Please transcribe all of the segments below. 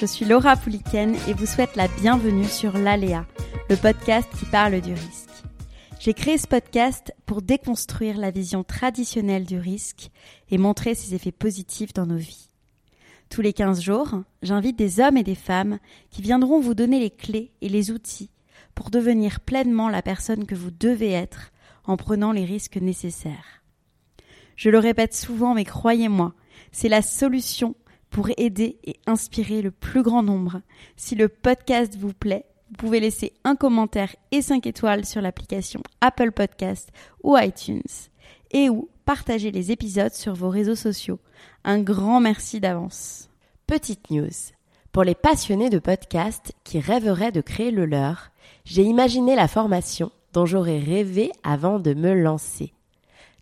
Je suis Laura Pouliken et vous souhaite la bienvenue sur l'Aléa, le podcast qui parle du risque. J'ai créé ce podcast pour déconstruire la vision traditionnelle du risque et montrer ses effets positifs dans nos vies. Tous les 15 jours, j'invite des hommes et des femmes qui viendront vous donner les clés et les outils pour devenir pleinement la personne que vous devez être en prenant les risques nécessaires. Je le répète souvent, mais croyez-moi, c'est la solution pour aider et inspirer le plus grand nombre. Si le podcast vous plaît, vous pouvez laisser un commentaire et 5 étoiles sur l'application Apple Podcast ou iTunes et ou partager les épisodes sur vos réseaux sociaux. Un grand merci d'avance. Petite news. Pour les passionnés de podcast qui rêveraient de créer le leur, j'ai imaginé la formation dont j'aurais rêvé avant de me lancer.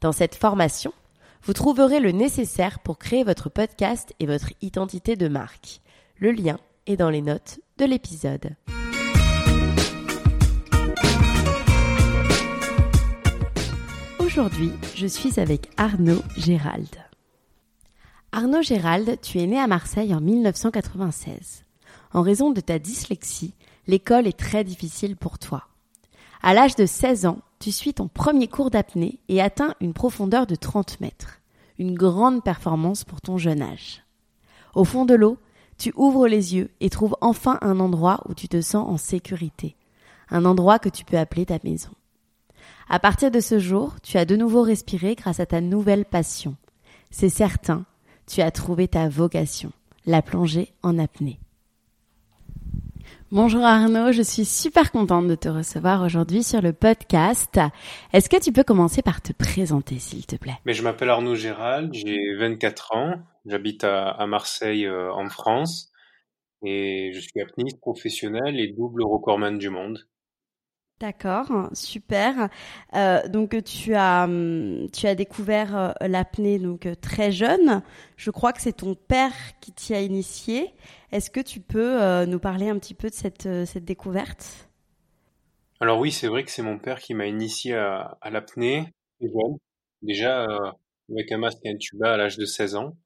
Dans cette formation, vous trouverez le nécessaire pour créer votre podcast et votre identité de marque. Le lien est dans les notes de l'épisode. Aujourd'hui, je suis avec Arnaud Gérald. Arnaud Gérald, tu es né à Marseille en 1996. En raison de ta dyslexie, l'école est très difficile pour toi. À l'âge de 16 ans, tu suis ton premier cours d'apnée et atteins une profondeur de 30 mètres. Une grande performance pour ton jeune âge. Au fond de l'eau, tu ouvres les yeux et trouves enfin un endroit où tu te sens en sécurité. Un endroit que tu peux appeler ta maison. À partir de ce jour, tu as de nouveau respiré grâce à ta nouvelle passion. C'est certain, tu as trouvé ta vocation, la plongée en apnée. Bonjour Arnaud, je suis super contente de te recevoir aujourd'hui sur le podcast. Est-ce que tu peux commencer par te présenter s'il te plaît? Mais Je m'appelle Arnaud Gérald, j'ai 24 ans, j'habite à, Marseille euh, en France et je suis apniste professionnel et double recordman du monde. D'accord, super. Euh, donc tu as hum, découvert euh, l'apnée donc euh, très jeune. Je crois que c'est ton père qui t'y a initié. Est-ce que tu peux nous parler un petit peu de cette découverte? Alors oui, c'est vrai que c'est mon père qui m'a initié à, l'apnée jeune. Déjà avec un masque et un tuba à l'âge de 16 ans.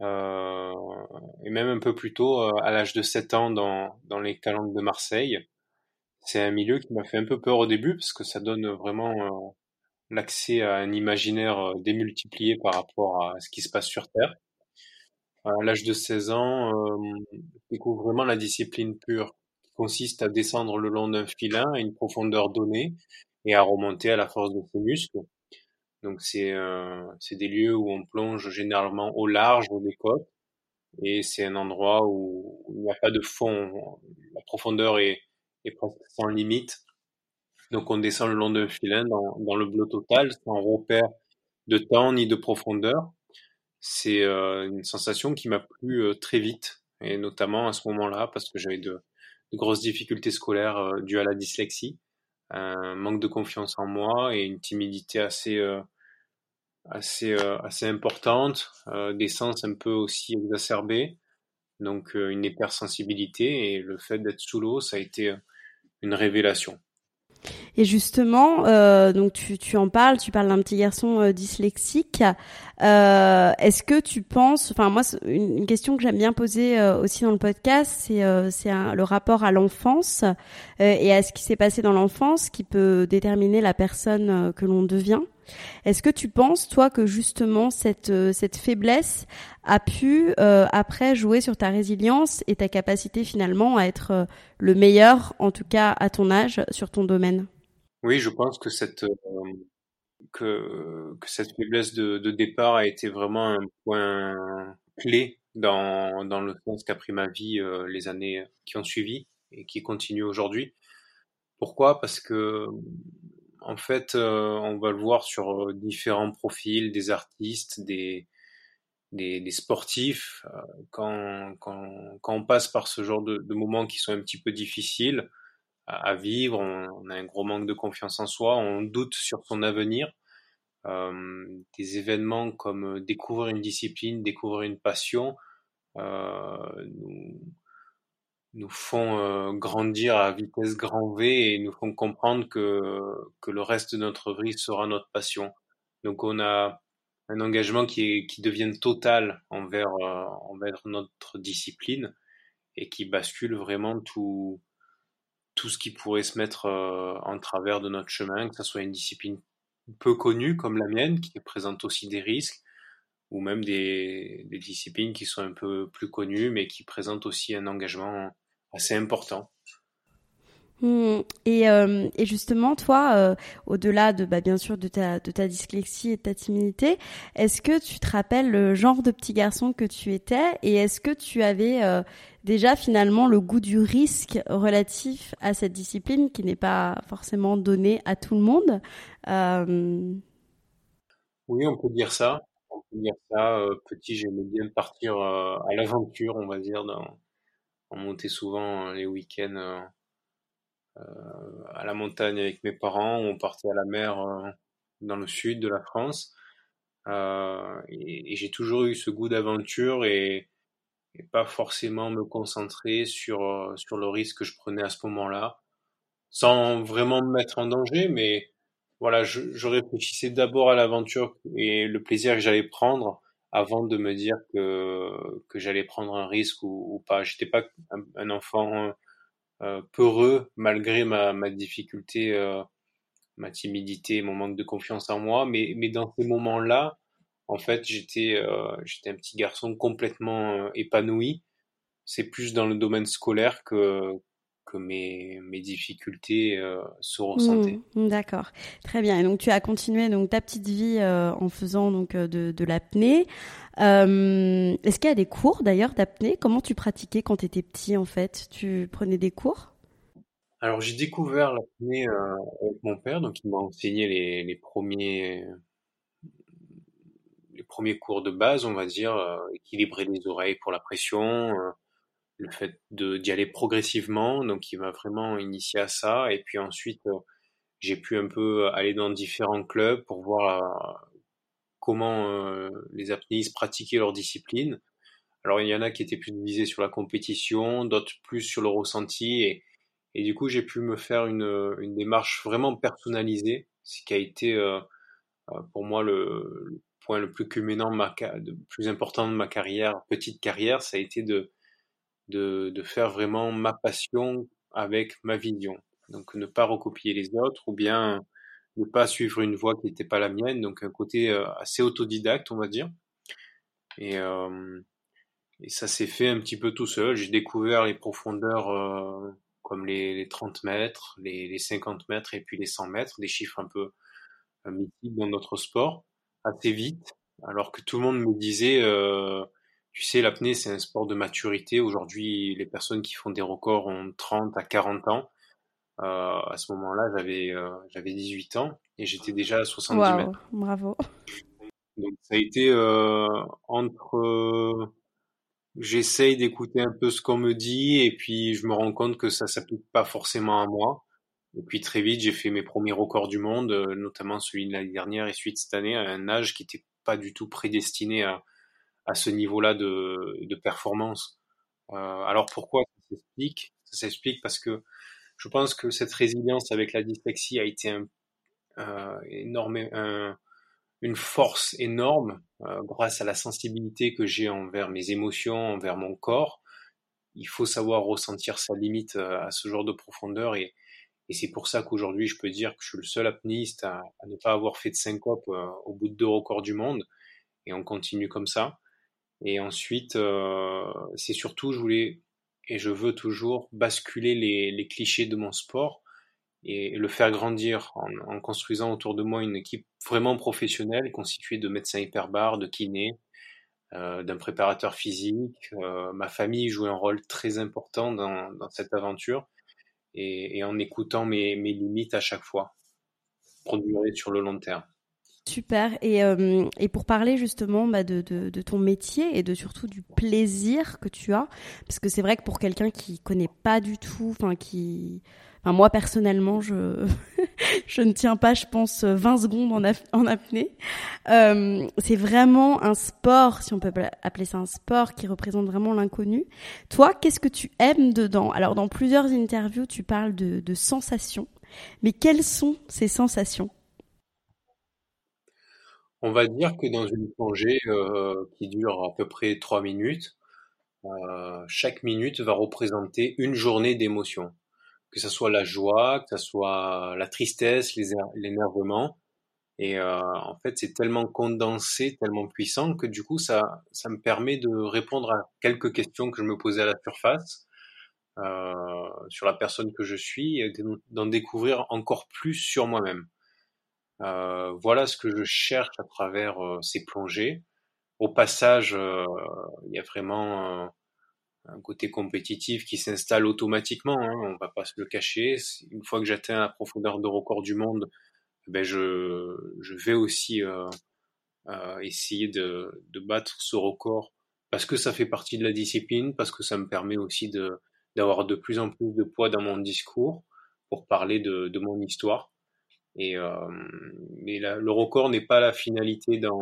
et même un peu plus tôt à l'âge de 7 ans dans dans les calanques de Marseille. C'est un milieu qui m'a fait un peu peur au début parce que ça donne vraiment euh, l'accès à un imaginaire euh, démultiplié par rapport à ce qui se passe sur Terre. À l'âge de 16 ans, euh, je découvre vraiment la discipline pure qui consiste à descendre le long d'un filin à une profondeur donnée et à remonter à la force de ses muscles. Donc c'est c'est des lieux où on plonge généralement au large des côtes et c'est un endroit où il n'y a pas de fond. La profondeur est presque sans limite. Donc on descend le long d'un filin dans, le bleu total, sans repère de temps ni de profondeur. C'est euh, une sensation qui m'a plu euh, très vite, et notamment à ce moment-là, parce que j'avais de, grosses difficultés scolaires euh, dues à la dyslexie, un manque de confiance en moi et une timidité assez assez importante, des sens un peu aussi exacerbés, donc une hypersensibilité et le fait d'être sous l'eau, ça a été une révélation. Et justement, euh, donc tu, tu en parles, tu parles d'un petit garçon euh, dyslexique. Euh, Est-ce que tu penses, enfin moi, une, question que j'aime bien poser euh, aussi dans le podcast, euh, c'est le rapport à l'enfance et à ce qui s'est passé dans l'enfance qui peut déterminer la personne que l'on devient. Est-ce que tu penses, toi, que justement cette, euh, cette faiblesse a pu euh, après jouer sur ta résilience et ta capacité finalement à être euh, le meilleur, en tout cas à ton âge, sur ton domaine? Oui, je pense que cette, que, cette faiblesse de, de, départ a été vraiment un point clé dans, dans le sens qu'a pris ma vie les années qui ont suivi. et qui continue aujourd'hui. Pourquoi? Parce que en fait, on va le voir sur différents profils, des artistes, des, des, sportifs. Quand, quand, quand, on passe par ce genre de, moments qui sont un petit peu difficiles à, vivre, on, a un gros manque de confiance en soi, on doute sur son avenir. Euh, des événements comme découvrir une discipline, découvrir une passion, euh, nous, nous font euh, grandir à vitesse grand V et nous font comprendre que, que le reste de notre vie sera notre passion. Donc on a un engagement qui, qui devient total envers, euh, envers notre discipline et qui bascule vraiment tout, tout ce qui pourrait se mettre euh, en travers de notre chemin, que ce soit une discipline peu connue comme la mienne, qui présente aussi des risques, ou même des disciplines qui sont un peu plus connues, mais qui présentent aussi un engagement assez important. Hmm. Et, euh, et, justement, toi, euh, au-delà de, bah, bien sûr, de ta, de ta dyslexie et de ta timidité, est-ce que tu te rappelles le genre de petit garçon que tu étais et est-ce que tu avais euh, déjà finalement le goût du risque relatif à cette discipline qui n'est pas forcément donnée à tout le monde Oui, on peut dire ça. On peut dire ça. petit, j'aimais bien partir à l'aventure, on va dire. Dans... On montait souvent les week-ends euh, à la montagne avec mes parents, on partait à la mer euh, dans le sud de la France. Euh, et, j'ai toujours eu ce goût d'aventure et, pas forcément me concentrer sur, sur le risque que je prenais à ce moment-là, sans vraiment me mettre en danger, mais voilà, je, je réfléchissais d'abord à l'aventure et le plaisir que j'allais prendre avant de me dire que, que j'allais prendre un risque ou, ou pas. J'étais pas un, enfant euh, peureux malgré ma, ma difficulté, euh, ma timidité, mon manque de confiance en moi. Mais, mais dans ces moments-là, en fait, j'étais euh, j'étais un petit garçon complètement épanoui. C'est plus dans le domaine scolaire que, que mes, mes difficultés euh, se ressentaient. Mmh, d'accord, très bien. Et donc tu as continué donc ta petite vie euh, en faisant donc euh, de, de l'apnée. Est-ce qu'il y a des cours d'ailleurs d'apnée? Comment tu pratiquais quand tu étais petit en fait? Tu prenais des cours? Alors j'ai découvert l'apnée avec mon père, donc il m'a enseigné les, les premiers les premiers cours de base, on va dire, équilibrer les oreilles pour la pression le fait d'y aller progressivement, donc il m'a vraiment initié à ça. Et puis ensuite, euh, j'ai pu un peu aller dans différents clubs pour voir euh, comment euh, les apnéistes pratiquaient leur discipline. Alors il y en a qui étaient plus visés sur la compétition, d'autres plus sur le ressenti. Et, et du coup, j'ai pu me faire une, une, démarche vraiment personnalisée, ce qui a été pour moi le, point le plus culminant, le plus important de ma carrière, petite carrière, ça a été de de, de faire vraiment ma passion avec ma vision. Donc ne pas recopier les autres ou bien ne pas suivre une voie qui n'était pas la mienne. Donc un côté euh, assez autodidacte, on va dire. Et, euh, et ça s'est fait un petit peu tout seul. J'ai découvert les profondeurs euh, comme les, les, 30 mètres, les, les, 50 mètres et puis les 100 mètres, des chiffres un peu euh, mythiques dans notre sport, assez vite. Alors que tout le monde me disait, euh, tu sais, l'apnée, c'est un sport de maturité. Aujourd'hui, les personnes qui font des records ont 30 à 40 ans. Euh, à ce moment-là, j'avais euh, j'avais 18 ans et j'étais déjà à 70 wow, mètres. Bravo. Donc ça a été euh, entre j'essaye d'écouter un peu ce qu'on me dit et puis je me rends compte que ça s'applique pas forcément à moi. Et puis très vite, j'ai fait mes premiers records du monde, notamment celui de l'année dernière et celui de cette année, à un âge qui n'était pas du tout prédestiné à, à ce niveau-là de, performance. Euh, alors pourquoi ça s'explique? Ça s'explique parce que je pense que cette résilience avec la dyslexie a été euh, énorme, un, une force énorme euh, grâce à la sensibilité que j'ai envers mes émotions, envers mon corps. Il faut savoir ressentir sa limite à ce genre de profondeur et, c'est pour ça qu'aujourd'hui je peux dire que je suis le seul apnéiste à, à ne pas avoir fait de syncope au bout de deux records du monde et on continue comme ça. Et ensuite, euh, c'est surtout, je voulais et je veux toujours basculer les, les, clichés de mon sport et le faire grandir en, en, construisant autour de moi une équipe vraiment professionnelle constituée de médecins hyperbares, de kinés, d'un préparateur physique. ma famille jouait un rôle très important dans, dans cette aventure et, et en écoutant mes, mes, limites à chaque fois pour durer sur le long terme. Super. Et, euh, et pour parler justement bah, de, de, de, ton métier et de surtout du plaisir que tu as, parce que c'est vrai que pour quelqu'un qui connaît pas du tout, enfin qui, enfin moi personnellement, je je ne tiens pas, je pense, 20 secondes en, apnée. Euh, c'est vraiment un sport, si on peut appeler ça un sport, qui représente vraiment l'inconnu. Toi, qu'est-ce que tu aimes dedans? Alors dans plusieurs interviews, tu parles de, de sensations, mais quelles sont ces sensations? On va dire que dans une plongée euh, qui dure à peu près trois minutes, euh, chaque minute va représenter une journée d'émotion. Que ce soit la joie, que ce soit la tristesse, l'énervement. Et euh, en fait, c'est tellement condensé, tellement puissant que du coup, ça, ça me permet de répondre à quelques questions que je me posais à la surface sur la personne que je suis et d'en découvrir encore plus sur moi-même. Euh, voilà ce que je cherche à travers euh, ces plongées. Au passage, euh, il y a vraiment un côté compétitif qui s'installe automatiquement. Hein, on va pas se le cacher. Une fois que j'atteins la profondeur de record du monde, ben je, je vais aussi essayer de, de, battre ce record parce que ça fait partie de la discipline, parce que ça me permet aussi de d'avoir de plus en plus de poids dans mon discours pour parler de, de mon histoire. Et euh, mais le record n'est pas la finalité dans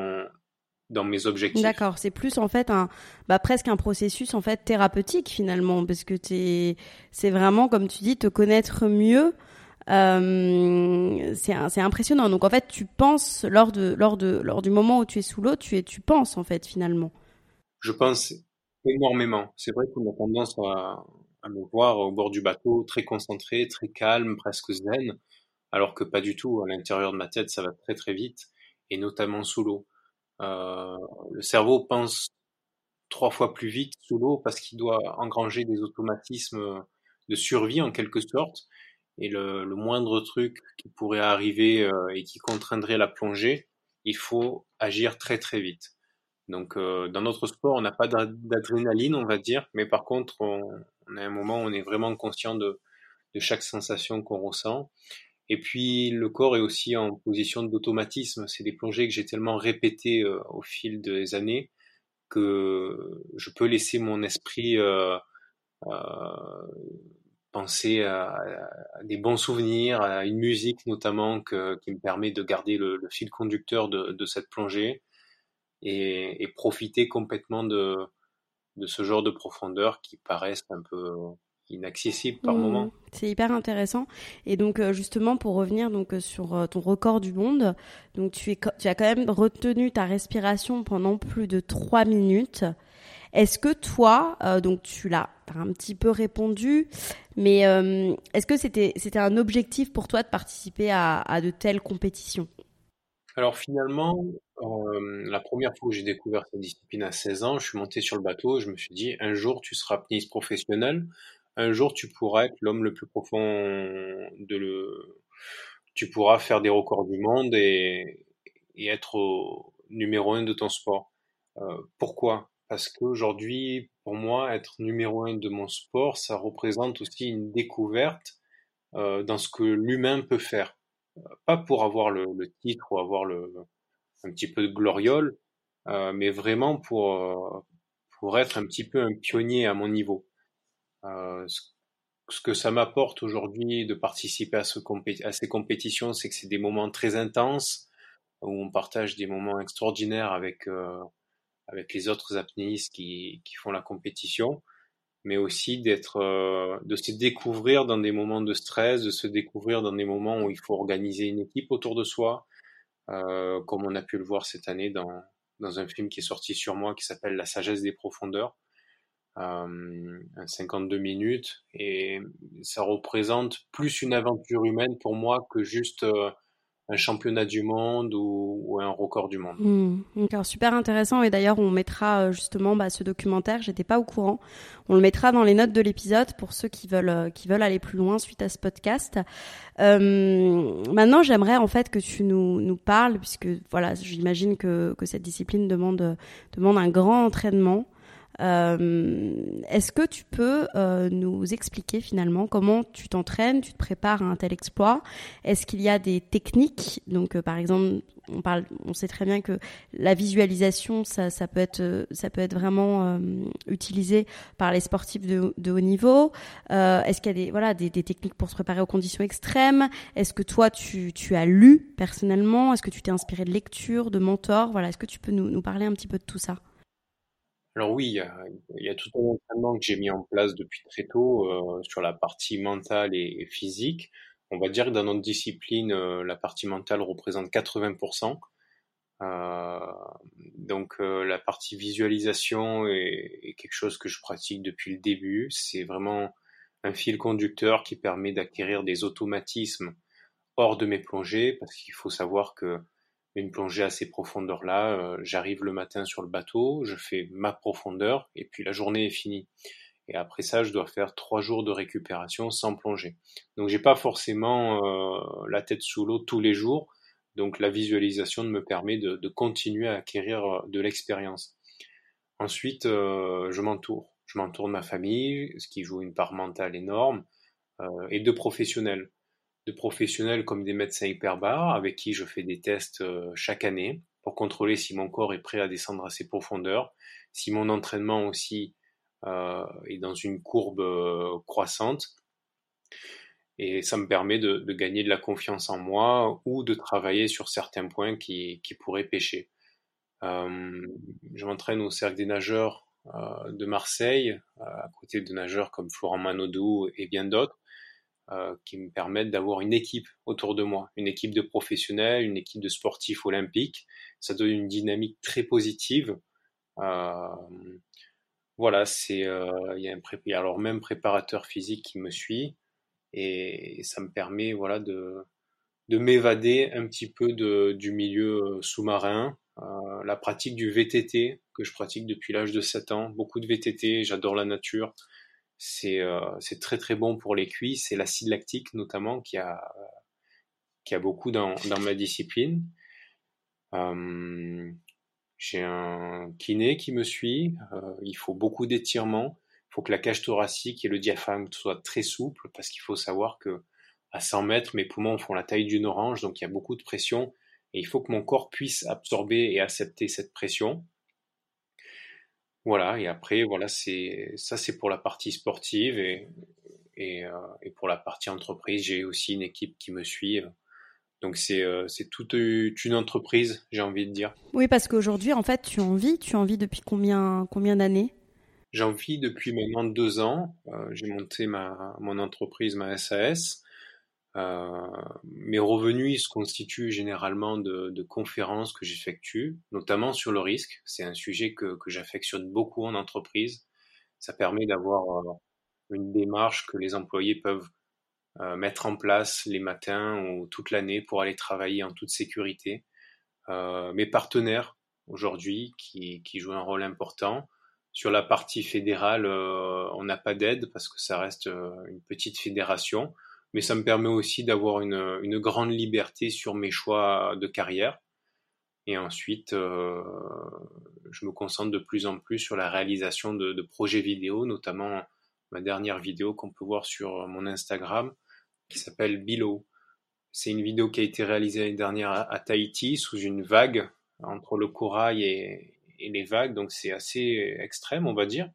dans mes objectifs. D'accord, c'est plus en fait un bah, presque un processus en fait thérapeutique finalement parce que c'est vraiment comme tu dis te connaître mieux. Euh, c'est impressionnant. Donc en fait, tu penses lors de lors de lors du moment où tu es sous l'eau, tu es tu penses en fait finalement. Je pense énormément. C'est vrai qu'on a tendance à, à me voir au bord du bateau, très concentré, très calme, presque zen alors que pas du tout. À l'intérieur de ma tête, ça va très très vite, et notamment sous l'eau. Euh, le cerveau pense trois fois plus vite sous l'eau parce qu'il doit engranger des automatismes de survie en quelque sorte. Et le, moindre truc qui pourrait arriver euh, et qui contraindrait la plongée, il faut agir très très vite. Donc euh, dans notre sport, on n'a pas d'adrénaline, on va dire, mais par contre, on, a un moment où on est vraiment conscient de, de chaque sensation qu'on ressent. Et puis le corps est aussi en position d'automatisme. C'est des plongées que j'ai tellement répétées euh, au fil des années que je peux laisser mon esprit euh, euh, penser à, des bons souvenirs, à une musique notamment qui me permet de garder le, fil conducteur de, cette plongée et, et profiter complètement de, de ce genre de profondeur qui paraissent un peu inaccessible par mmh. moment. C'est hyper intéressant. Et donc euh, justement pour revenir donc euh, sur euh, ton record du monde, donc tu, es, tu as quand même retenu ta respiration pendant plus de trois minutes. Est-ce que toi, donc tu l'as un petit peu répondu, mais est-ce que c'était c'était un objectif pour toi de participer à, à de telles compétitions? Alors finalement, la première fois que j'ai découvert cette discipline à 16 ans, je suis monté sur le bateau, je me suis dit un jour tu seras apnéiste professionnel un jour tu pourras être l'homme le plus profond de le, tu pourras faire des records du monde et, être numéro un de ton sport. Euh, pourquoi? Parce qu'aujourd'hui, pour moi, être numéro un de mon sport, ça représente aussi une découverte euh, dans ce que l'humain peut faire. Euh, pas pour avoir le, titre ou avoir le, un petit peu de gloriole, mais vraiment pour, pour être un petit peu un pionnier à mon niveau. Euh, ce que ça m'apporte aujourd'hui de participer à, ce à ces compétitions, c'est que c'est des moments très intenses où on partage des moments extraordinaires avec euh, les autres apnéistes qui, font la compétition, mais aussi euh, de se découvrir dans des moments de stress, de se découvrir dans des moments où il faut organiser une équipe autour de soi, comme on a pu le voir cette année dans un film qui est sorti sur moi qui s'appelle La sagesse des profondeurs euh, 52 minutes et ça représente plus une aventure humaine pour moi que juste euh, un championnat du monde ou, un record du monde. Mmh. super intéressant et d'ailleurs on mettra euh, justement bah, ce documentaire, j'étais pas au courant, on le mettra dans les notes de l'épisode pour ceux qui veulent euh, qui veulent aller plus loin suite à ce podcast. Euh, maintenant j'aimerais en fait que tu nous, nous parles puisque voilà j'imagine que, que cette discipline demande demande un grand entraînement. Euh, est-ce que tu peux euh, nous expliquer finalement comment tu t'entraînes, tu te prépares à un tel exploit? Est-ce qu'il y a des techniques? Donc, euh, par exemple, on parle, on sait très bien que la visualisation, ça, ça peut être, ça peut être vraiment utilisé par les sportifs de, de haut niveau. Est-ce qu'il y a des, voilà, des, des, techniques pour se préparer aux conditions extrêmes? Est-ce que toi, tu, tu as lu personnellement? Est-ce que tu t'es inspiré de lectures, de mentors? Voilà, est-ce que tu peux nous, nous parler un petit peu de tout ça? Alors oui, il y a, tout un entraînement que j'ai mis en place depuis très tôt euh, sur la partie mentale et, physique. On va dire que dans notre discipline, euh, la partie mentale représente 80%. Euh, donc la partie visualisation est, est, quelque chose que je pratique depuis le début. C'est vraiment un fil conducteur qui permet d'acquérir des automatismes hors de mes plongées, parce qu'il faut savoir que une plongée à ces profondeurs-là, euh, j'arrive le matin sur le bateau, je fais ma profondeur, et puis la journée est finie. Et après ça, je dois faire trois jours de récupération sans plonger. Donc j'ai pas forcément euh, la tête sous l'eau tous les jours. Donc la visualisation me permet de, continuer à acquérir euh, de l'expérience. Ensuite, je m'entoure. Je m'entoure de ma famille, ce qui joue une part mentale énorme, et de professionnels de professionnels comme des médecins hyperbares avec qui je fais des tests euh, chaque année pour contrôler si mon corps est prêt à descendre à ses profondeurs, si mon entraînement aussi euh, est dans une courbe euh, croissante. Et ça me permet de, gagner de la confiance en moi ou de travailler sur certains points qui, pourraient pêcher. je m'entraîne au Cercle des nageurs de Marseille, à côté de nageurs comme Florent Manodou et bien d'autres. Euh, qui me permettent d'avoir une équipe autour de moi, une équipe de professionnels, une équipe de sportifs olympiques. Ça donne une dynamique très positive. Euh, voilà, c'est euh, il y a un alors même préparateur physique qui me suit et, ça me permet voilà de de m'évader un petit peu de, du milieu sous-marin. la pratique du VTT que je pratique depuis l'âge de 7 ans, beaucoup de VTT, j'adore la nature, euh, c'est très très bon pour les cuisses et l'acide lactique notamment qui a, qui a beaucoup dans, dans ma discipline. Euh, j'ai un kiné qui me suit, euh, il faut beaucoup d'étirements, il faut que la cage thoracique et le diaphragme soient très souples parce qu'il faut savoir que à 100 mètres, mes poumons font la taille d'une orange, donc il y a beaucoup de pression et il faut que mon corps puisse absorber et accepter cette pression. Voilà, et après, voilà, c'est ça, c'est pour la partie sportive et, et, euh, et, pour la partie entreprise, j'ai aussi une équipe qui me suit. Donc c'est euh, c'est toute une entreprise, j'ai envie de dire. Oui, parce qu'aujourd'hui, en fait, tu en vis, tu en vis depuis combien combien d'années? J'en vis depuis maintenant deux ans. Euh, j'ai monté ma mon entreprise, ma SAS. Euh, mes revenus se constituent généralement de, de conférences que j'effectue, notamment sur le risque. C'est un sujet que, que j'affectionne beaucoup en entreprise. Ça permet d'avoir euh, une démarche que les employés peuvent euh, mettre en place les matins ou toute l'année pour aller travailler en toute sécurité. Euh, mes partenaires aujourd'hui qui, qui jouent un rôle important. Sur la partie fédérale, euh, on n'a pas d'aide parce que ça reste une petite fédération mais ça me permet aussi d'avoir une, une, grande liberté sur mes choix de carrière. Et ensuite, euh, je me concentre de plus en plus sur la réalisation de, de projets vidéo, notamment ma dernière vidéo qu'on peut voir sur mon Instagram, qui s'appelle Below. C'est une vidéo qui a été réalisée l'année dernière à, Tahiti sous une vague entre le corail et, et les vagues, donc c'est assez extrême, on va dire,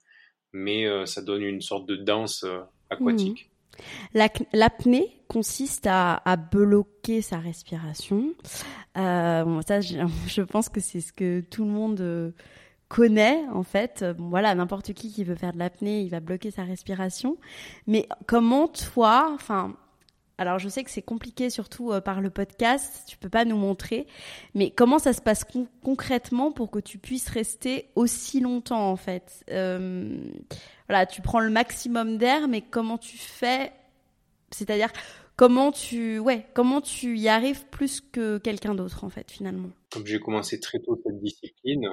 mais euh, ça donne une sorte de danse euh, aquatique. L'apnée consiste à, bloquer sa respiration. Euh, ça, je, pense que c'est ce que tout le monde euh, connaît en fait. voilà, n'importe qui qui veut faire de l'apnée, il va bloquer sa respiration. Mais comment toi, enfin, alors je sais que c'est compliqué surtout euh, par le podcast, tu peux pas nous montrer, mais comment ça se passe concrètement pour que tu puisses rester aussi longtemps en fait? Voilà, tu prends le maximum d'air, mais comment tu fais? C'est-à-dire, comment tu, ouais, comment tu y arrives plus que quelqu'un d'autre en fait finalement? Comme j'ai commencé très tôt cette discipline,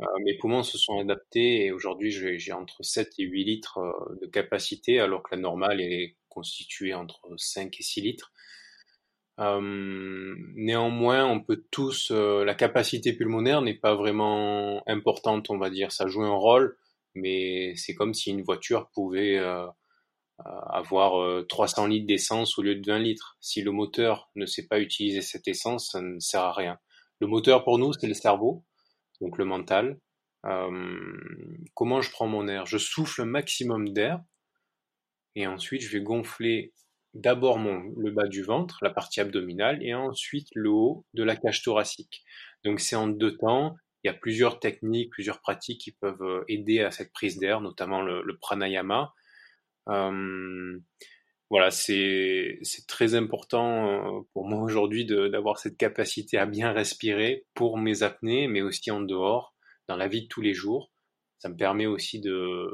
euh, mes poumons se sont adaptés et aujourd'hui j'ai entre 7 et 8 litres euh, de capacité alors que la normale est constituée entre 5 et 6 litres. Euh, néanmoins, on peut tous, la capacité pulmonaire n'est pas vraiment importante, on va dire. Ça joue un rôle, mais c'est comme si une voiture pouvait avoir 300 litres d'essence au lieu de 20 litres. Si le moteur ne sait pas utiliser cette essence, ça ne sert à rien. Le moteur pour nous, c'est le cerveau donc le mental. Euh, comment je prends mon air? Je souffle un maximum d'air et ensuite je vais gonfler d'abord le bas du ventre, la partie abdominale, et ensuite le haut de la cage thoracique. Donc c'est en deux temps. Il y a plusieurs techniques, plusieurs pratiques qui peuvent euh, aider à cette prise d'air, notamment le, pranayama. Euh, voilà, c'est très important euh, pour moi aujourd'hui d'avoir cette capacité à bien respirer pour mes apnées, mais aussi en dehors, dans la vie de tous les jours. Ça me permet aussi de,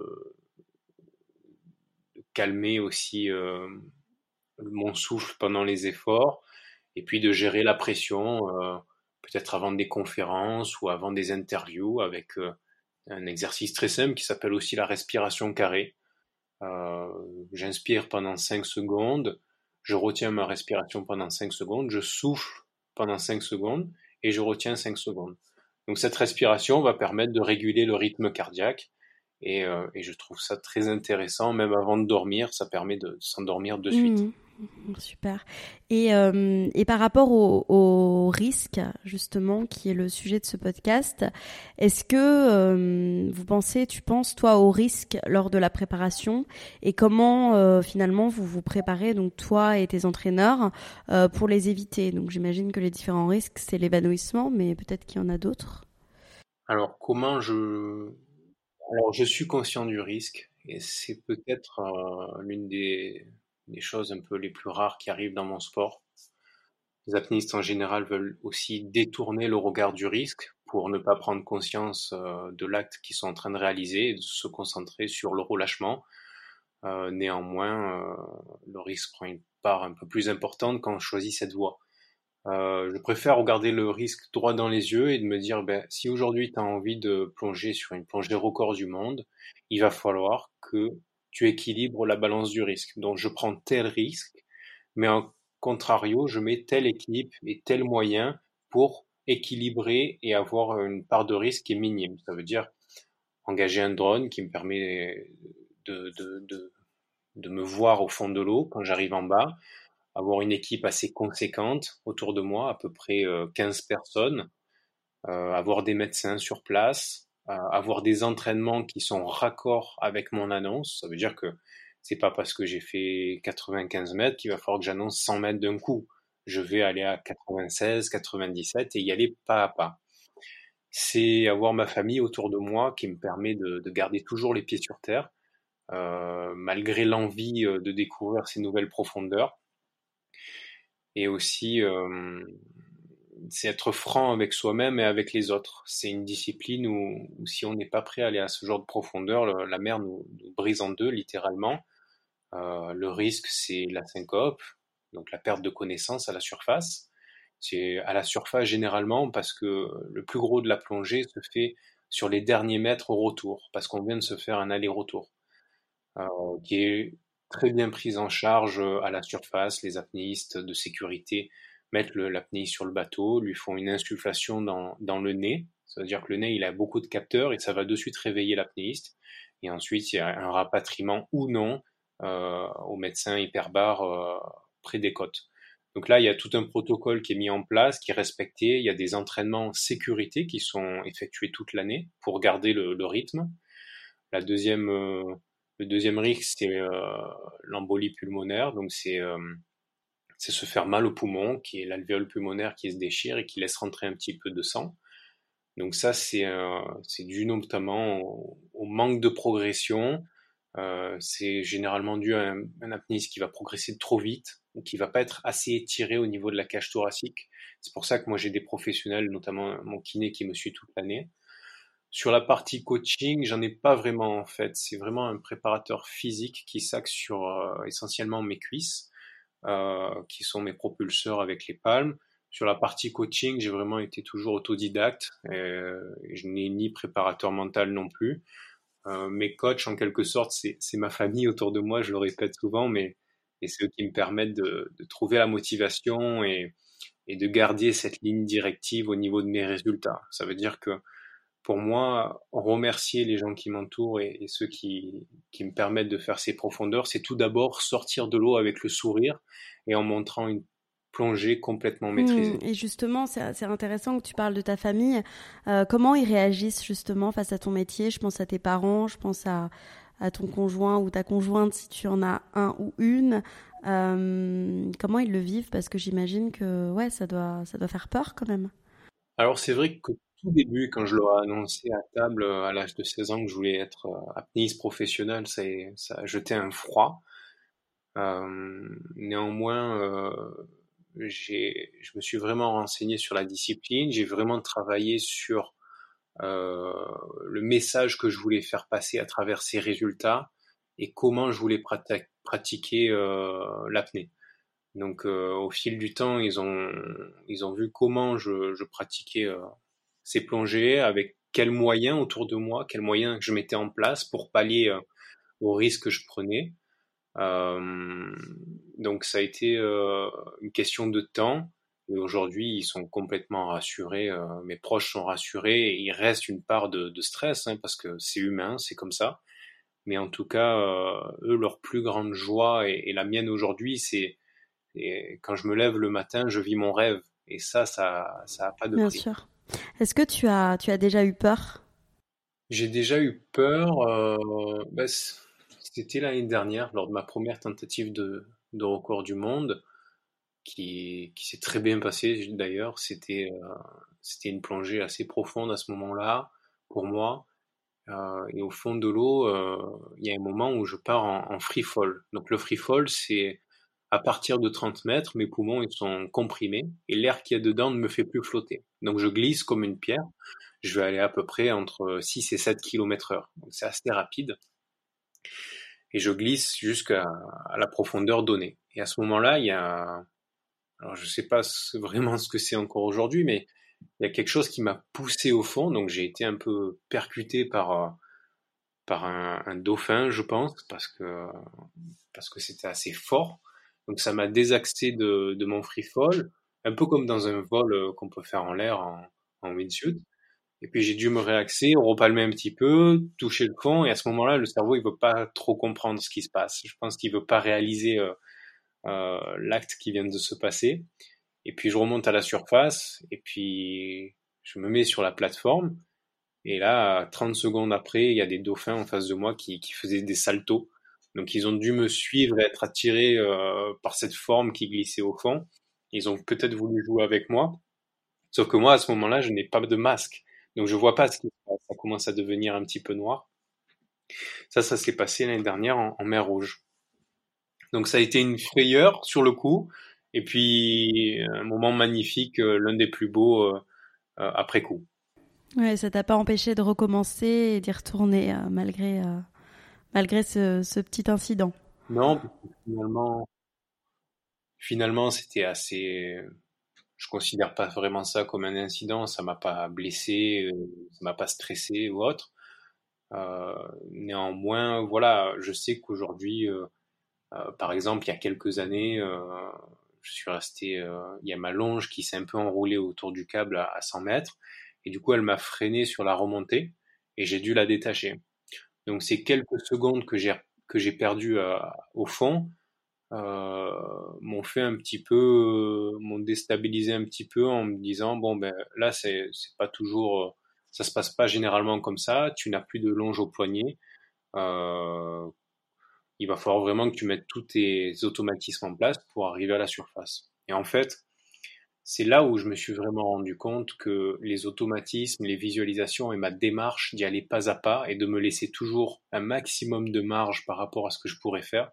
calmer aussi euh, mon souffle pendant les efforts et puis de gérer la pression, euh, peut-être avant des conférences ou avant des interviews avec un exercice très simple qui s'appelle aussi la respiration carrée euh, j'inspire pendant 5 secondes, je retiens ma respiration pendant 5 secondes, je souffle pendant 5 secondes et je retiens 5 secondes. Donc cette respiration va permettre de réguler le rythme cardiaque et, euh, je trouve ça très intéressant, même avant de dormir, ça permet de s'endormir de suite. Mmh. Super. Et, euh, et par rapport au, risque, justement, qui est le sujet de ce podcast, est-ce que euh, vous pensez, tu penses, toi, au risque lors de la préparation? Et comment euh, finalement vous vous préparez, donc toi et tes entraîneurs, pour les éviter? Donc j'imagine que les différents risques, c'est l'évanouissement, mais peut-être qu'il y en a d'autres. Alors comment je... Alors je suis conscient du risque et c'est peut-être l'une des choses un peu les plus rares qui arrivent dans mon sport. Les apnéistes en général veulent aussi détourner le regard du risque pour ne pas prendre conscience euh, de l'acte qu'ils sont en train de réaliser et de se concentrer sur le relâchement. Euh, néanmoins, euh, le risque prend une part un peu plus importante quand on choisit cette voie. Je préfère regarder le risque droit dans les yeux et de me dire, ben, si aujourd'hui tu as envie de plonger sur une plongée record du monde, il va falloir que tu équilibres la balance du risque. Donc je prends tel risque, mais en contrario, je mets tel équilibre et tel moyen pour équilibrer et avoir une part de risque qui est minime. Ça veut dire engager un drone qui me permet de, de, me voir au fond de l'eau quand j'arrive en bas, avoir une équipe assez conséquente autour de moi, à peu près 15 euh, personnes, euh, avoir des médecins sur place, avoir des entraînements qui sont raccords avec mon annonce. Ça veut dire que c'est pas parce que j'ai fait 95 mètres qu'il va falloir que j'annonce 100 mètres d'un coup. Je vais aller à 96, 97 et y aller pas à pas. C'est avoir ma famille autour de moi qui me permet de, garder toujours les pieds sur terre, euh, malgré l'envie euh, de découvrir ces nouvelles profondeurs. Et aussi, euh, c'est être franc avec soi-même et avec les autres. C'est une discipline où, si on n'est pas prêt à aller à ce genre de profondeur, la mer nous, brise en deux, littéralement. Euh, le risque, c'est la syncope, donc la perte de connaissance à la surface. C'est à la surface généralement parce que le plus gros de la plongée se fait sur les derniers mètres au retour, parce qu'on vient de se faire un aller-retour, euh, qui est très bien pris en charge à la surface, les apnéistes de sécurité mettre l'apnée sur le bateau, lui font une insufflation dans, dans le nez. Ça veut dire que le nez, il a beaucoup de capteurs et ça va de suite réveiller l'apnéiste. Et ensuite, il y a un rapatriement ou non euh, au médecin hyperbare euh, près des côtes. Donc là, il y a tout un protocole qui est mis en place, qui est respecté. Il y a des entraînements sécurité qui sont effectués toute l'année pour garder le, le, rythme. La deuxième, euh, le deuxième risque, c'est euh, l'embolie pulmonaire. Donc c'est euh, c'est se faire mal au poumon, qui est l'alvéole pulmonaire qui se déchire et qui laisse rentrer un petit peu de sang. Donc ça, c'est euh, dû notamment au, manque de progression. C'est généralement dû à un, apnéiste qui va progresser trop vite ou qui va pas être assez étiré au niveau de la cage thoracique. C'est pour ça que moi j'ai des professionnels, notamment mon kiné qui me suit toute l'année. Sur la partie coaching, j'en ai pas vraiment en fait. C'est vraiment un préparateur physique qui s'axe sur euh, essentiellement mes cuisses qui sont mes propulseurs avec les palmes. Sur la partie coaching, j'ai vraiment été toujours autodidacte. je n'ai ni préparateur mental non plus. mes coachs, en quelque sorte, c'est ma famille autour de moi, je le répète souvent, mais c'est eux qui me permettent de, de trouver la motivation et, et de garder cette ligne directive au niveau de mes résultats. Ça veut dire que pour moi, remercier les gens qui m'entourent et, ceux qui, qui, me permettent de faire ces profondeurs, c'est tout d'abord sortir de l'eau avec le sourire et en montrant une plongée complètement mmh, maîtrisée. et justement, c'est intéressant que tu parles de ta famille. Euh, comment ils réagissent justement face à ton métier? Je pense à tes parents, je pense à, à ton conjoint ou ta conjointe si tu en as un ou une. Euh, comment ils le vivent? Parce que j'imagine que ouais, ça doit, ça doit faire peur quand même. Alors c'est vrai que tout début, quand je leur ai annoncé à table euh, à l'âge de 16 ans que je voulais être euh, apnéiste professionnel, ça, ça a jeté un froid. Euh, néanmoins, euh, je me suis vraiment renseigné sur la discipline, j'ai vraiment travaillé sur euh, le message que je voulais faire passer à travers ces résultats et comment je voulais pratiquer euh, l'apnée. Donc au fil du temps, ils ont, ils ont vu comment je, je pratiquais ces plongées, avec quels moyens autour de moi, quels moyens je mettais en place pour pallier euh, aux risques que je prenais. Euh, donc ça a été euh, une question de temps. Et aujourd'hui, ils sont complètement rassurés. Euh, mes proches sont rassurés. Et il reste une part de, de stress hein, parce que c'est humain, c'est comme ça. Mais en tout cas, euh, eux, leur plus grande joie et, et la mienne aujourd'hui, c'est quand je me lève le matin, je vis mon rêve. Et ça, ça, ça a pas de Bien prix. sûr. Est-ce que tu as, tu as déjà eu peur? J'ai déjà eu peur. Euh, bah, C'était l'année dernière, lors de ma première tentative de, record du monde, qui, qui s'est très bien passée d'ailleurs. C'était euh, c'était une plongée assez profonde à ce moment-là, pour moi. Euh, et au fond de l'eau, il y a un moment où je pars en, en free fall. Donc le free fall, c'est à partir de 30 mètres, mes poumons ils sont comprimés et l'air qu'il y a dedans ne me fait plus flotter. Donc je glisse comme une pierre. Je vais aller à peu près entre 6 et 7 km heure. C'est assez rapide. Et je glisse jusqu'à la profondeur donnée. Et à ce moment-là, il y a, alors je sais pas vraiment ce que c'est encore aujourd'hui, mais il y a quelque chose qui m'a poussé au fond. Donc j'ai été un peu percuté par par un, un, dauphin, je pense, parce que parce que c'était assez fort. Donc ça m'a désaxé de, de mon free fall, un peu comme dans un vol euh, qu'on peut faire en l'air en, en wingsuit. Et puis j'ai dû me réaxer, repalmer un petit peu, toucher le fond, et à ce moment-là, le cerveau il veut pas trop comprendre ce qui se passe. Je pense qu'il veut pas réaliser euh, euh, l'acte qui vient de se passer. Et puis je remonte à la surface, et puis je me mets sur la plateforme. Et là, 30 secondes après, il y a des dauphins en face de moi qui, qui faisaient des saltos. Donc ils ont dû me suivre et être attirés euh, par cette forme qui glissait au fond. Ils ont peut-être voulu jouer avec moi. Sauf que moi, à ce moment-là, je n'ai pas de masque. Donc je vois pas ce qui se passe. Ça commence à devenir un petit peu noir. Ça, ça s'est passé l'année dernière en, mer Rouge. Donc ça a été une frayeur sur le coup. Et puis un moment magnifique, euh, l'un des plus beaux euh, euh, après coup. Ouais, ça t'a pas empêché de recommencer et d'y retourner euh, malgré euh, malgré ce, petit incident. Non, finalement, finalement, c'était assez. Je considère pas vraiment ça comme un incident. Ça m'a pas blessé, ça m'a pas stressé ou autre. Euh, néanmoins, voilà, je sais qu'aujourd'hui, euh, euh, par exemple, il y a quelques années, je suis resté. il y a ma longe qui s'est un peu enroulée autour du câble à, à 100 mètres, et du coup, elle m'a freiné sur la remontée, et j'ai dû la détacher. Donc ces quelques secondes que j'ai que j'ai perdu euh, au fond euh, m'ont fait un petit peu, m'ont déstabilisé un petit peu en me disant bon ben là c'est c'est pas toujours, ça se passe pas généralement comme ça. Tu n'as plus de longe au poignet. Euh, il va falloir vraiment que tu mettes tous tes automatismes en place pour arriver à la surface. Et en fait, c'est là où je me suis vraiment rendu compte que les automatismes, les visualisations et ma démarche d'y aller pas à pas et de me laisser toujours un maximum de marge par rapport à ce que je pourrais faire,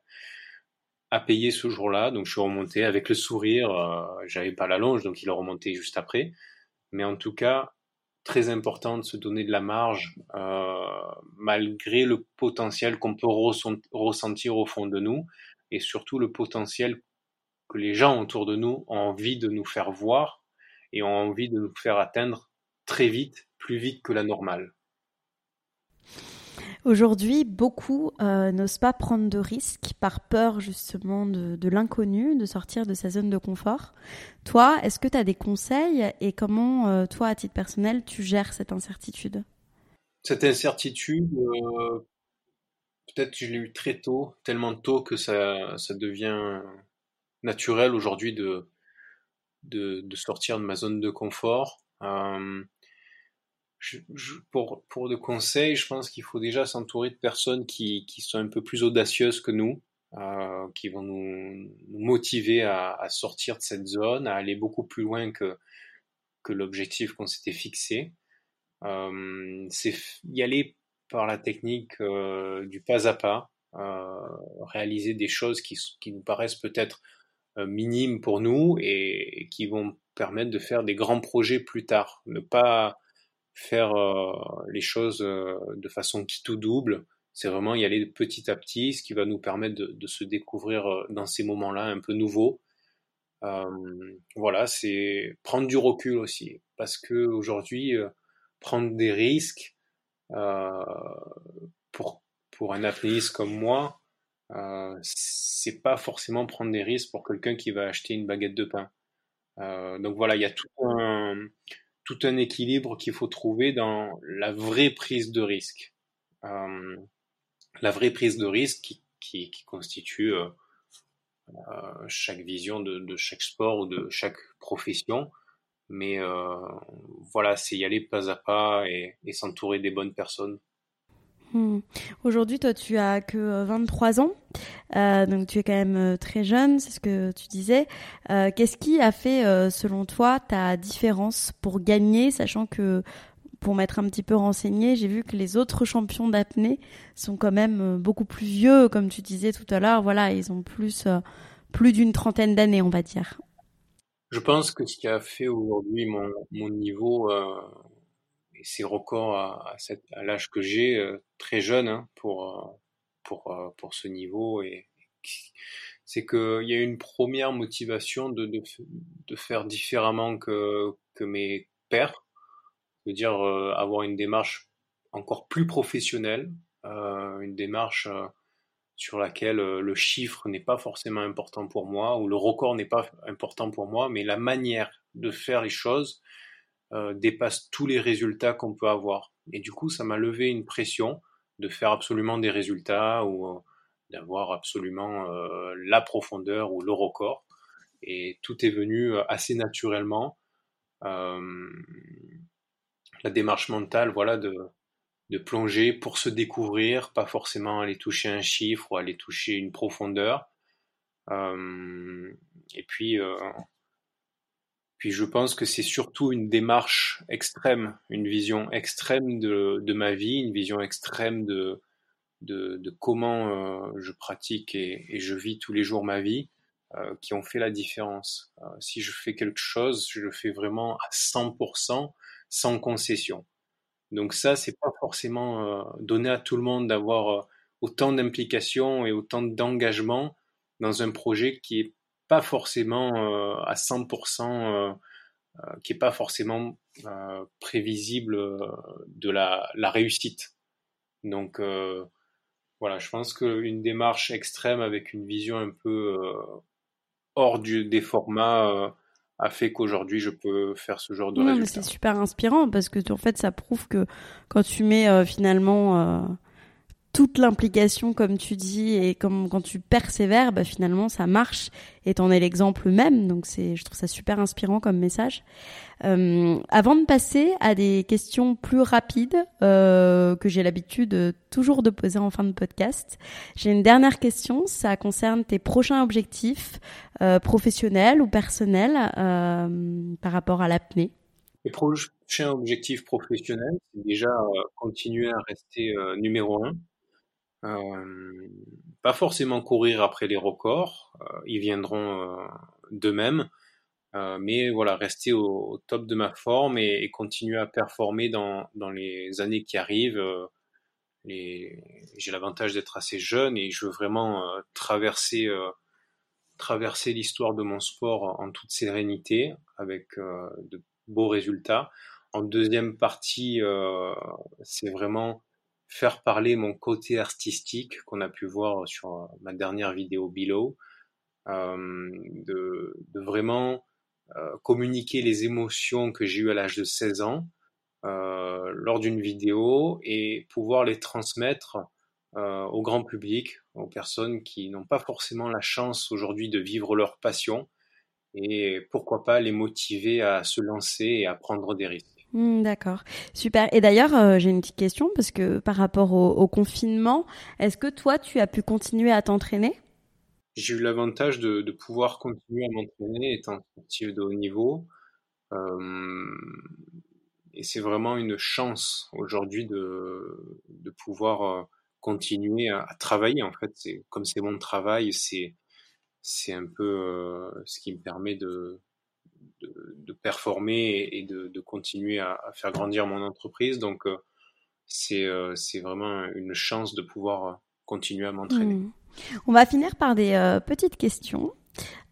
a payé ce jour-là. Donc je suis remonté avec le sourire, euh, j'avais pas la longe, donc il est remonté juste après. Mais en tout cas, très important de se donner de la marge euh, malgré le potentiel qu'on peut ressentir au fond de nous et surtout le potentiel que les gens autour de nous ont envie de nous faire voir et ont envie de nous faire atteindre très vite, plus vite que la normale. Aujourd'hui, beaucoup euh, n'osent pas prendre de risques par peur justement de, l'inconnu, de sortir de sa zone de confort. Toi, est-ce que tu as des conseils et comment, euh, toi, à titre personnel, tu gères cette incertitude? Cette incertitude, euh, peut-être que je l'ai eu très tôt, tellement tôt que ça, ça devient naturel aujourd'hui de, de, de, sortir de ma zone de confort. Euh, pour, pour de conseils, je pense qu'il faut déjà s'entourer de personnes qui, qui sont un peu plus audacieuses que nous, euh, qui vont nous, motiver à, à, sortir de cette zone, à aller beaucoup plus loin que, que l'objectif qu'on s'était fixé. Euh, c'est y aller par la technique du pas à pas, réaliser des choses qui, qui nous paraissent peut-être minimes pour nous et, qui vont permettre de faire des grands projets plus tard. Ne pas faire euh, les choses euh, de façon qui tout double. C'est vraiment y aller petit à petit, ce qui va nous permettre de, de se découvrir dans ces moments-là un peu nouveaux. voilà, c'est prendre du recul aussi, parce que aujourd'hui, prendre des risques pour pour un apnéiste comme moi, euh, c'est pas forcément prendre des risques pour quelqu'un qui va acheter une baguette de pain. Euh, donc voilà, il y a tout un, tout un équilibre qu'il faut trouver dans la vraie prise de risque. Euh, la vraie prise de risque qui, qui, qui constitue euh, euh, chaque vision de, de, chaque sport ou de chaque profession. Mais voilà, c'est y aller pas à pas et, et s'entourer des bonnes personnes Hmm. Aujourd'hui, toi, tu as que 23 euh, ans, euh, donc tu es quand même euh, très jeune, c'est ce que tu disais. Qu'est-ce qui a fait, selon toi, ta différence pour gagner, sachant que, pour m'être un petit peu renseigné, j'ai vu que les autres champions d'apnée sont quand même beaucoup plus vieux, comme tu disais tout à l'heure. Voilà, ils ont plus, plus d'une trentaine d'années, on va dire. Je pense que ce qui a fait aujourd'hui mon, mon niveau et ces records à, à, l'âge que j'ai, euh, très jeune hein, pour, euh, pour, euh, pour ce niveau. Et, c'est qu'il y a une première motivation de, de, faire différemment que, que mes pères, de dire avoir une démarche encore plus professionnelle, une démarche sur laquelle le chiffre n'est pas forcément important pour moi, ou le record n'est pas important pour moi, mais la manière de faire les choses euh, dépasse tous les résultats qu'on peut avoir. Et du coup, ça m'a levé une pression de faire absolument des résultats ou euh, d'avoir absolument euh, la profondeur ou le record. Et tout est venu assez naturellement. la démarche mentale, voilà, de, de plonger pour se découvrir, pas forcément aller toucher un chiffre ou aller toucher une profondeur. et puis, puis je pense que c'est surtout une démarche extrême, une vision extrême de, de ma vie, une vision extrême de, de, de comment euh, je pratique et, et, je vis tous les jours ma vie, euh, qui ont fait la différence. Euh, si je fais quelque chose, je le fais vraiment à 100%, sans concession. Donc ça, c'est pas forcément euh, donné à tout le monde d'avoir autant d'implication et autant d'engagement dans un projet qui est pas forcément euh, à 100%, euh, euh, qui est pas forcément prévisible de la, la, réussite. Donc voilà, je pense qu'une démarche extrême avec une vision un peu hors du, des formats a fait qu'aujourd'hui je peux faire ce genre de non, C'est super inspirant parce que en fait ça prouve que quand tu mets finalement toute l'implication, comme tu dis, et comme quand tu persévères, bah, finalement, ça marche. Et t'en es l'exemple même. Donc, c'est, je trouve ça super inspirant comme message. Euh, avant de passer à des questions plus rapides euh, que j'ai l'habitude toujours de poser en fin de podcast, j'ai une dernière question. Ça concerne tes prochains objectifs euh, professionnels ou personnels euh, par rapport à l'apnée. Les prochains objectifs professionnels, c'est déjà euh, continuer à rester euh, numéro un pas forcément courir après les records, euh, ils viendront euh, d'eux-mêmes, mais voilà, rester au, top de ma forme et, et continuer à performer dans, dans, les années qui arrivent. J'ai l'avantage d'être assez jeune et je veux vraiment traverser traverser l'histoire de mon sport en toute sérénité, avec de beaux résultats. En deuxième partie, c'est vraiment faire parler mon côté artistique qu'on a pu voir sur ma dernière vidéo Below, de, de, vraiment communiquer les émotions que j'ai eues à l'âge de 16 ans euh, lors d'une vidéo et pouvoir les transmettre euh, au grand public, aux personnes qui n'ont pas forcément la chance aujourd'hui de vivre leur passion et pourquoi pas les motiver à se lancer et à prendre des risques. Hmm, d'accord, super. Et d'ailleurs, euh, j'ai une petite question parce que par rapport au, confinement, est-ce que toi, tu as pu continuer à t'entraîner? J'ai eu l'avantage de, pouvoir continuer à m'entraîner étant sportif de haut niveau. Euh, et c'est vraiment une chance aujourd'hui de, pouvoir euh, continuer à, travailler en fait. Comme c'est mon travail, c'est un peu ce qui me permet de de, de performer et, de, de, continuer à, à, faire grandir mon entreprise. Donc euh, c'est c'est vraiment une chance de pouvoir continuer à m'entraîner. Mmh. On va finir par des petites questions.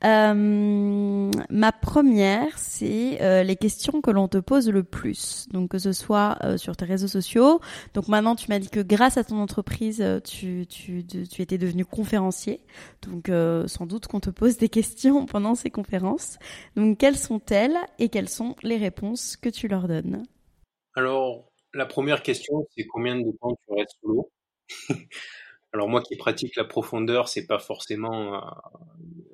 Euh, ma première, c'est euh, les questions que l'on te pose le plus. Donc que ce soit euh, sur tes réseaux sociaux. Donc maintenant, tu m'as dit que grâce à ton entreprise, tu, tu, étais devenu conférencier. Donc sans doute qu'on te pose des questions pendant ces conférences. Donc quelles sont-elles et quelles sont les réponses que tu leur donnes? Alors, la première question, c'est combien de temps tu restes sous l'eau? Alors moi qui pratique la profondeur, c'est pas forcément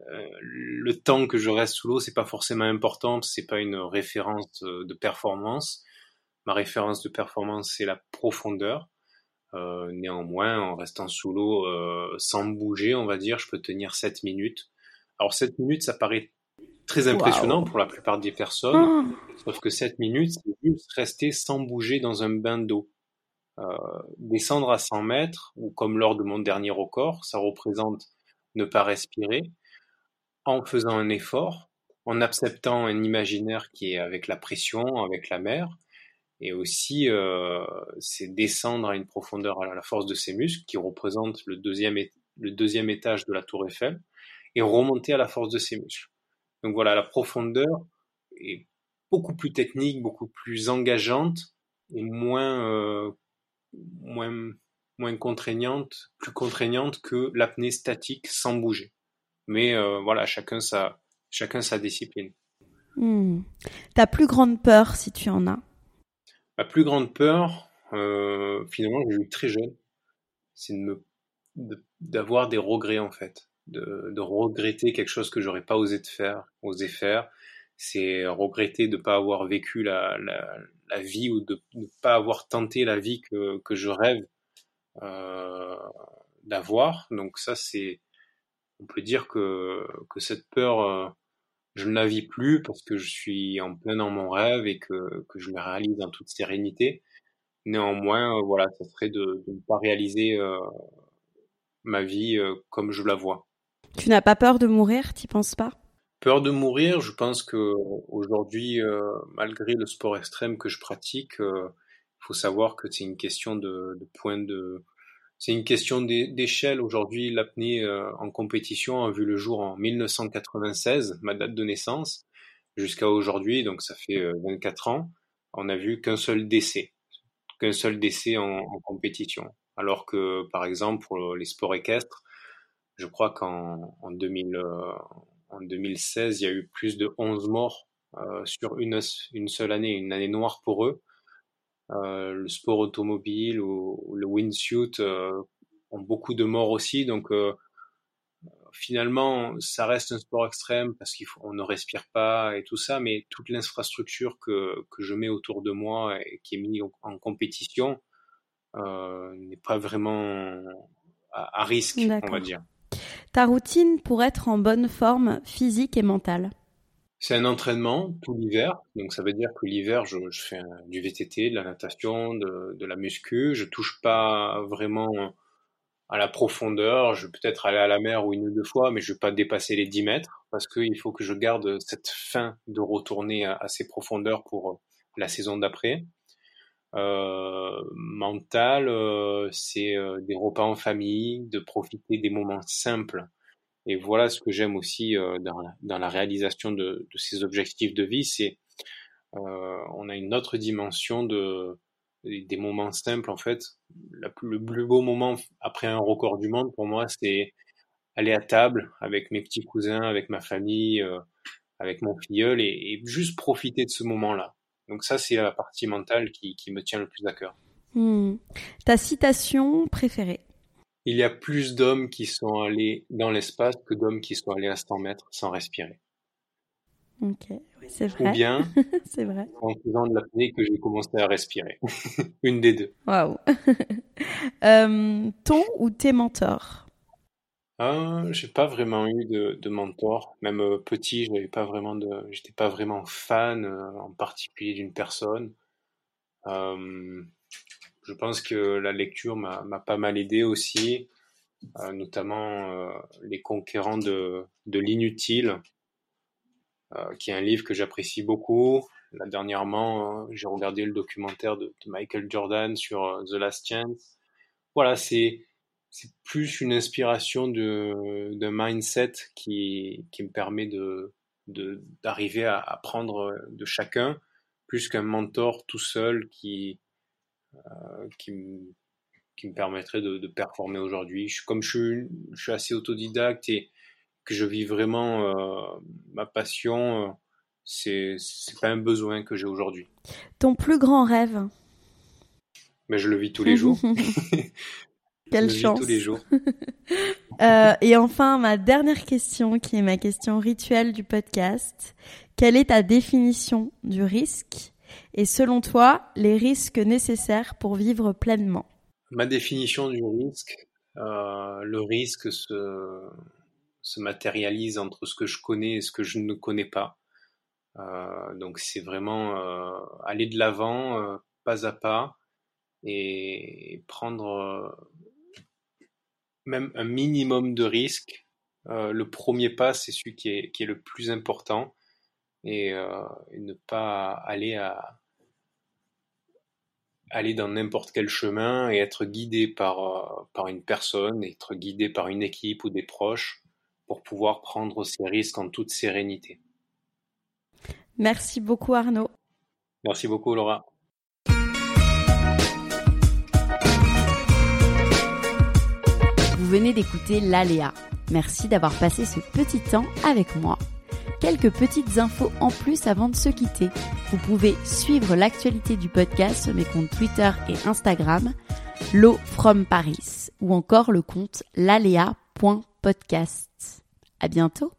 le temps que je reste sous l'eau, c'est pas forcément important, c'est pas une référence euh, de performance. Ma référence de performance, c'est la profondeur. Euh, néanmoins, en restant sous l'eau sans bouger, on va dire, je peux tenir 7 minutes. Alors 7 minutes, ça paraît très impressionnant pour la plupart des personnes, ah. sauf que 7 minutes, c'est juste rester sans bouger dans un bain d'eau. descendre à 100 mètres, ou comme lors de mon dernier record, ça représente ne pas respirer en faisant un effort, en acceptant un imaginaire qui est avec la pression, avec la mer, et aussi euh, c'est descendre à une profondeur à la force de ses muscles, qui représente le deuxième, le deuxième étage de la tour Eiffel, et remonter à la force de ses muscles. Donc voilà, la profondeur est beaucoup plus technique, beaucoup plus engageante, et moins, euh, moins, moins contraignante, plus contraignante que l'apnée statique sans bouger. Mais euh, voilà, chacun sa, chacun sa discipline. Hmm. Ta plus grande peur, si tu en as? Ma plus grande peur, euh, finalement, j'ai eu très jeune, c'est de d'avoir des regrets en fait, de, de regretter quelque chose que j'aurais pas osé de faire, osé faire. C'est regretter de ne pas avoir vécu la, la, la vie ou de ne pas avoir tenté la vie que, que je rêve euh, d'avoir. Donc ça, c'est on peut dire que, que cette peur, euh, je ne la vis plus parce que je suis en plein dans mon rêve et que, que je le réalise en toute sérénité. Néanmoins, euh, voilà, ça serait de, de, ne pas réaliser euh, ma vie comme je la vois. Tu n'as pas peur de mourir, t'y penses pas? Peur de mourir, je pense que aujourd'hui, malgré le sport extrême que je pratique, il faut savoir que c'est une question de, de point de, c'est une question d'échelle. Aujourd'hui, l'apnée euh, en compétition a vu le jour en 1996, ma date de naissance, jusqu'à aujourd'hui, donc ça fait 24 euh, ans. On a vu qu'un seul décès, qu'un seul décès en, compétition. Alors que, par exemple, pour les sports équestres, je crois qu'en en 2000, euh, 2016, il y a eu plus de 11 morts sur une seule année, une année noire pour eux. Euh, le sport automobile ou, le windsuit euh, ont beaucoup de morts aussi. Donc euh, finalement, ça reste un sport extrême parce qu'on ne respire pas et tout ça, mais toute l'infrastructure que, que je mets autour de moi et qui est mise en compétition euh, n'est pas vraiment à, à risque, on va dire. Ta routine pour être en bonne forme physique et mentale? C'est un entraînement tout l'hiver, donc ça veut dire que l'hiver je, fais du VTT, de la natation, de, la muscu. Je touche pas vraiment à la profondeur. Je vais peut-être aller à la mer ou une ou deux fois, mais je vais pas dépasser les 10 mètres parce qu'il faut que je garde cette fin de retourner à, ces profondeurs pour la saison d'après. Euh, mental, euh, c'est euh, des repas en famille, de profiter des moments simples Et voilà ce que j'aime aussi dans la, dans, la, réalisation de, de ces objectifs de vie, c'est on a une autre dimension de des moments simples en fait. le plus beau moment après un record du monde pour moi, c'est aller à table avec mes petits cousins, avec ma famille, euh, avec mon filleul et, juste profiter de ce moment-là. Donc ça, c'est la partie mentale qui, qui, me tient le plus à cœur. Hmm. Ta citation préférée? Il y a plus d'hommes qui sont allés dans l'espace que d'hommes qui sont allés à 100 mètres sans respirer. Ok, oui, c'est vrai. Ou bien, c'est vrai. En faisant de l'apnée que j'ai commencé à respirer. Une des deux. Waouh. euh, ton ou tes mentors? Euh, J'ai pas vraiment eu de, de mentor. Même euh, petit, je pas vraiment de, j'étais pas vraiment fan euh, en particulier d'une personne. Euh, je pense que la lecture m'a pas mal aidé aussi, notamment Les Conquérants de, l'inutile euh, qui est un livre que j'apprécie beaucoup. Là, dernièrement, euh, j'ai regardé le documentaire de, Michael Jordan sur euh, The Last Chance. Voilà, c'est plus une inspiration de, mindset qui, qui me permet de d'arriver à apprendre de chacun, plus qu'un mentor tout seul qui, qui, me, qui me permettrait de, de performer aujourd'hui. Comme je suis, je suis assez autodidacte et que je vis vraiment euh, ma passion. Euh, c'est c'est pas un besoin que j'ai aujourd'hui. Ton plus grand rêve? Mais je le vis tous les jours. Quelle chance. tous les jours. euh, et enfin, ma dernière question, qui est ma question rituelle du podcast. Quelle est ta définition du risque? Et selon toi, les risques nécessaires pour vivre pleinement? Ma définition du risque, euh, le risque se, se matérialise entre ce que je connais et ce que je ne connais pas. Euh, donc c'est vraiment euh, aller de l'avant, pas à pas, et prendre même un minimum de risque. le premier pas, c'est celui qui est le plus important, et, et ne pas aller à aller dans n'importe quel chemin et être guidé par, par une personne, être guidé par une équipe ou des proches pour pouvoir prendre ces risques en toute sérénité. Merci beaucoup Arnaud. Merci beaucoup Laura. Vous venez d'écouter l'Aléa. Merci d'avoir passé ce petit temps avec moi. Quelques petites infos en plus avant de se quitter. Vous pouvez suivre l'actualité du podcast sur mes comptes Twitter et Instagram, L'eau from Paris, ou encore le compte l'Aléa.podcast. À bientôt!